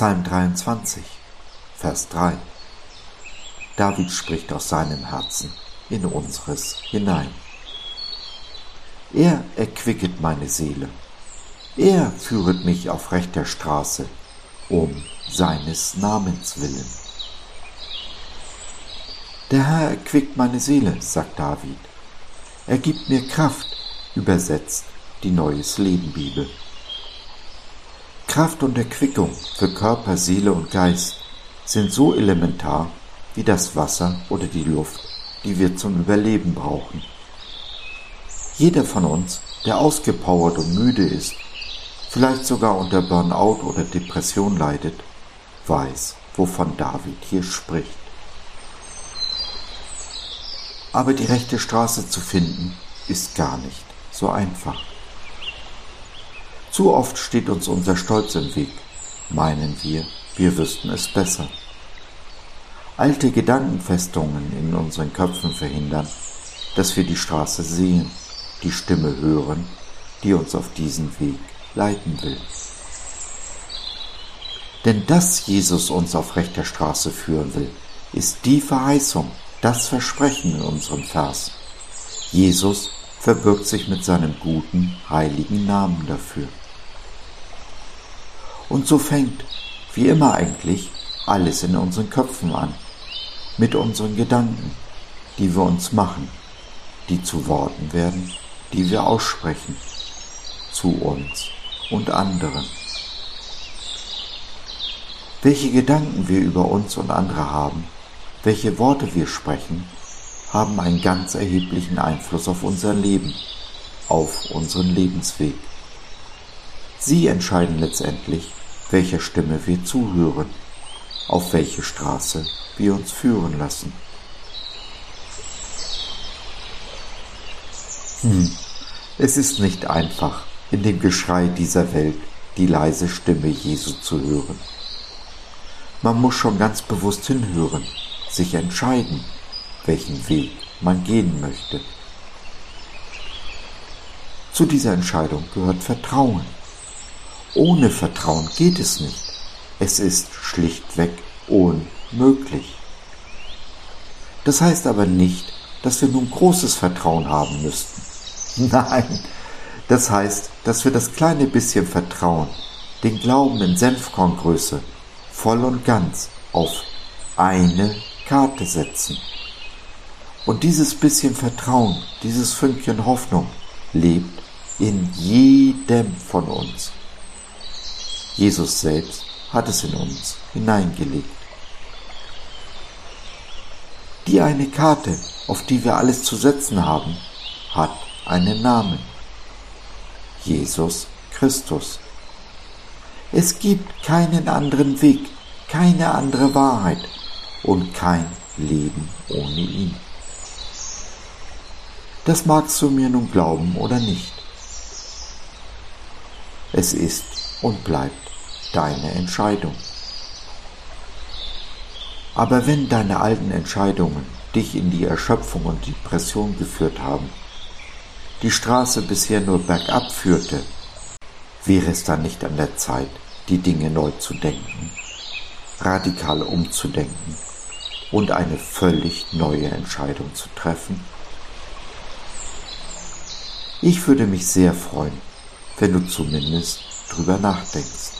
Psalm 23, Vers 3. David spricht aus seinem Herzen in unseres hinein. Er erquicket meine Seele. Er führet mich auf rechter Straße, um seines Namens willen. Der Herr erquickt meine Seele, sagt David. Er gibt mir Kraft, übersetzt die Neues Leben Bibel. Kraft und Erquickung für Körper, Seele und Geist sind so elementar wie das Wasser oder die Luft, die wir zum Überleben brauchen. Jeder von uns, der ausgepowert und müde ist, vielleicht sogar unter Burnout oder Depression leidet, weiß, wovon David hier spricht. Aber die rechte Straße zu finden, ist gar nicht so einfach. Zu oft steht uns unser Stolz im Weg, meinen wir, wir wüssten es besser. Alte Gedankenfestungen in unseren Köpfen verhindern, dass wir die Straße sehen, die Stimme hören, die uns auf diesen Weg leiten will. Denn dass Jesus uns auf rechter Straße führen will, ist die Verheißung, das Versprechen in unserem Vers. Jesus verbirgt sich mit seinem guten, heiligen Namen dafür. Und so fängt, wie immer eigentlich, alles in unseren Köpfen an, mit unseren Gedanken, die wir uns machen, die zu Worten werden, die wir aussprechen, zu uns und anderen. Welche Gedanken wir über uns und andere haben, welche Worte wir sprechen, haben einen ganz erheblichen Einfluss auf unser Leben, auf unseren Lebensweg. Sie entscheiden letztendlich, welcher Stimme wir zuhören, auf welche Straße wir uns führen lassen. Hm, es ist nicht einfach, in dem Geschrei dieser Welt die leise Stimme Jesu zu hören. Man muss schon ganz bewusst hinhören, sich entscheiden, welchen Weg man gehen möchte. Zu dieser Entscheidung gehört Vertrauen. Ohne Vertrauen geht es nicht. Es ist schlichtweg unmöglich. Das heißt aber nicht, dass wir nun großes Vertrauen haben müssten. Nein, das heißt, dass wir das kleine bisschen Vertrauen, den Glauben in Senfkorngröße, voll und ganz auf eine Karte setzen. Und dieses bisschen Vertrauen, dieses Fünkchen Hoffnung lebt in jedem von uns. Jesus selbst hat es in uns hineingelegt. Die eine Karte, auf die wir alles zu setzen haben, hat einen Namen. Jesus Christus. Es gibt keinen anderen Weg, keine andere Wahrheit und kein Leben ohne ihn. Das magst du mir nun glauben oder nicht. Es ist und bleibt deine Entscheidung. Aber wenn deine alten Entscheidungen dich in die Erschöpfung und Depression geführt haben, die Straße bisher nur bergab führte, wäre es dann nicht an der Zeit, die Dinge neu zu denken, radikal umzudenken und eine völlig neue Entscheidung zu treffen? Ich würde mich sehr freuen, wenn du zumindest drüber nachdenkst.